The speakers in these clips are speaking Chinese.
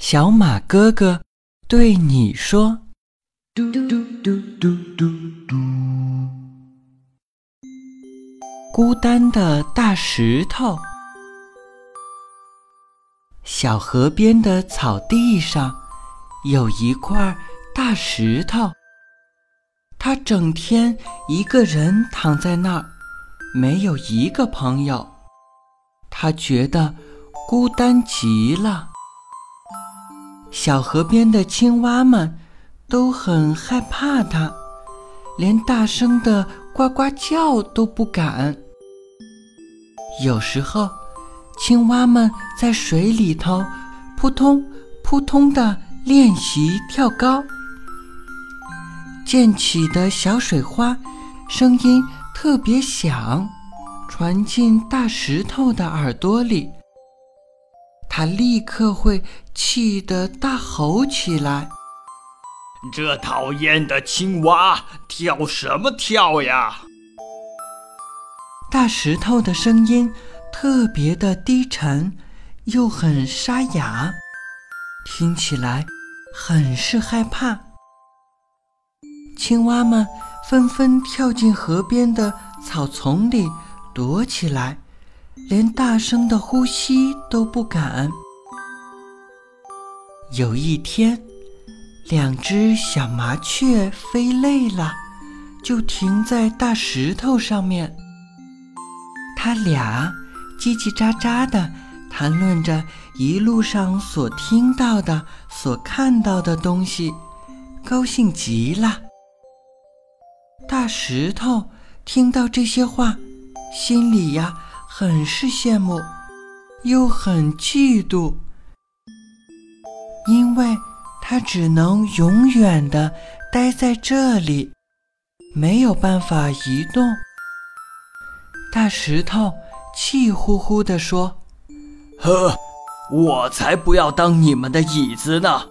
小马哥哥对你说：“嘟嘟嘟嘟嘟嘟。”孤单的大石头。小河边的草地上有一块大石头，他整天一个人躺在那儿，没有一个朋友，他觉得孤单极了。小河边的青蛙们都很害怕它，连大声的呱呱叫都不敢。有时候，青蛙们在水里头扑通扑通的练习跳高，溅起的小水花声音特别响，传进大石头的耳朵里。他立刻会气得大吼起来：“这讨厌的青蛙，跳什么跳呀！”大石头的声音特别的低沉，又很沙哑，听起来很是害怕。青蛙们纷纷跳进河边的草丛里躲起来。连大声的呼吸都不敢。有一天，两只小麻雀飞累了，就停在大石头上面。它俩叽叽喳喳地谈论着一路上所听到的、所看到的东西，高兴极了。大石头听到这些话，心里呀。很是羡慕，又很嫉妒，因为他只能永远的待在这里，没有办法移动。大石头气呼呼地说：“呵，我才不要当你们的椅子呢！”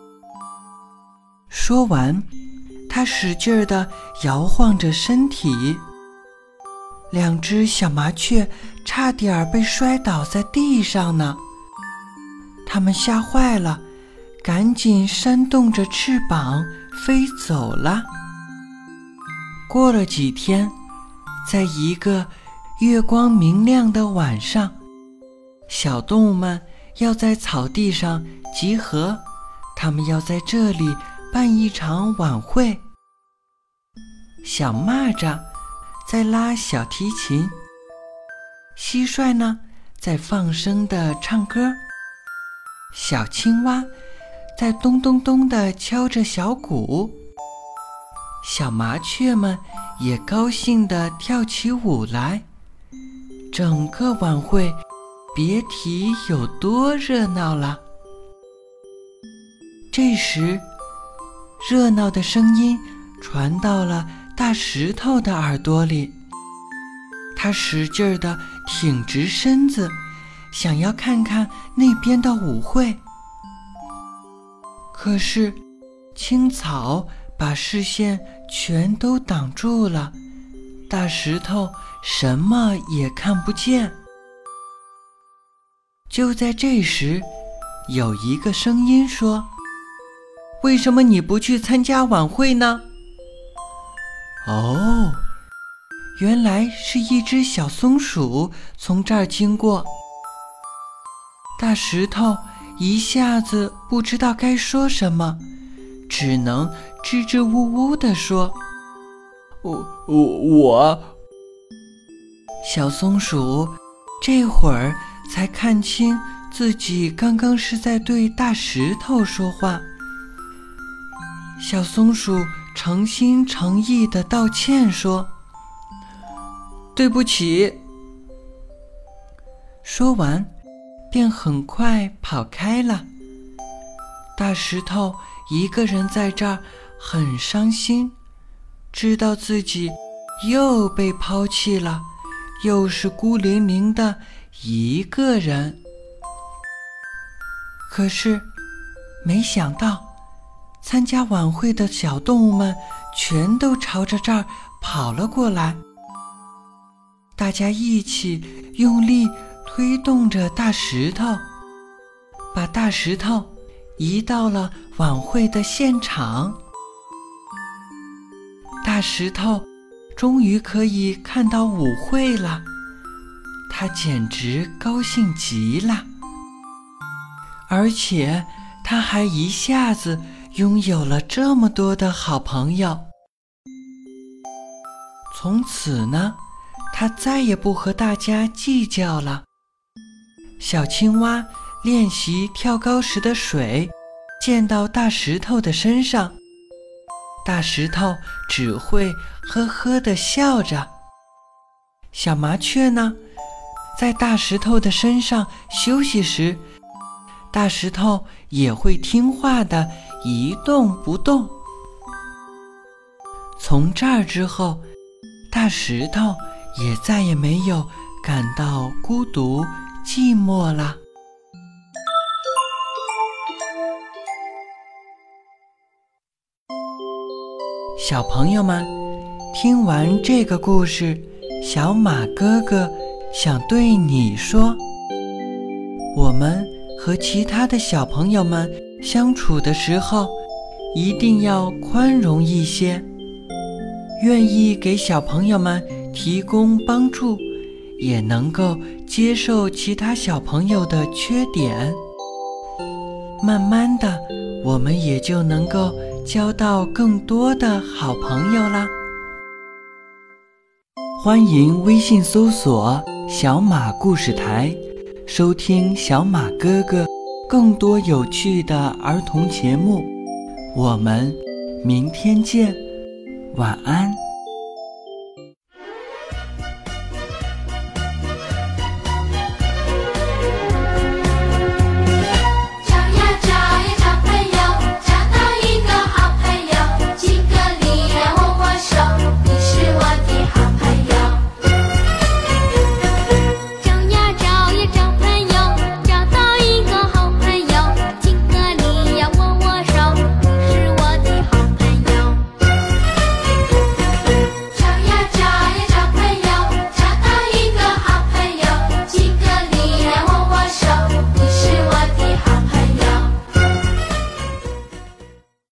说完，他使劲儿地摇晃着身体。两只小麻雀差点被摔倒在地上呢，它们吓坏了，赶紧扇动着翅膀飞走了。过了几天，在一个月光明亮的晚上，小动物们要在草地上集合，它们要在这里办一场晚会。小蚂蚱。在拉小提琴，蟋蟀呢在放声的唱歌，小青蛙在咚咚咚的敲着小鼓，小麻雀们也高兴的跳起舞来，整个晚会别提有多热闹了。这时，热闹的声音传到了。大石头的耳朵里，他使劲儿地挺直身子，想要看看那边的舞会。可是，青草把视线全都挡住了，大石头什么也看不见。就在这时，有一个声音说：“为什么你不去参加晚会呢？”哦，原来是一只小松鼠从这儿经过。大石头一下子不知道该说什么，只能支支吾吾地说：“我我我。”小松鼠这会儿才看清自己刚刚是在对大石头说话。小松鼠。诚心诚意的道歉说：“对不起。”说完，便很快跑开了。大石头一个人在这儿很伤心，知道自己又被抛弃了，又是孤零零的一个人。可是，没想到。参加晚会的小动物们全都朝着这儿跑了过来，大家一起用力推动着大石头，把大石头移到了晚会的现场。大石头终于可以看到舞会了，他简直高兴极了，而且他还一下子拥有了这么多的好朋友。从此呢，他再也不和大家计较了。小青蛙练习跳高时的水溅到大石头的身上，大石头只会呵呵地笑着。小麻雀呢，在大石头的身上休息时，大石头也会听话的一动不动。从这儿之后。大石头也再也没有感到孤独寂寞了。小朋友们，听完这个故事，小马哥哥想对你说：我们和其他的小朋友们相处的时候，一定要宽容一些。愿意给小朋友们提供帮助，也能够接受其他小朋友的缺点。慢慢的，我们也就能够交到更多的好朋友啦。欢迎微信搜索“小马故事台”，收听小马哥哥更多有趣的儿童节目。我们明天见。晚安。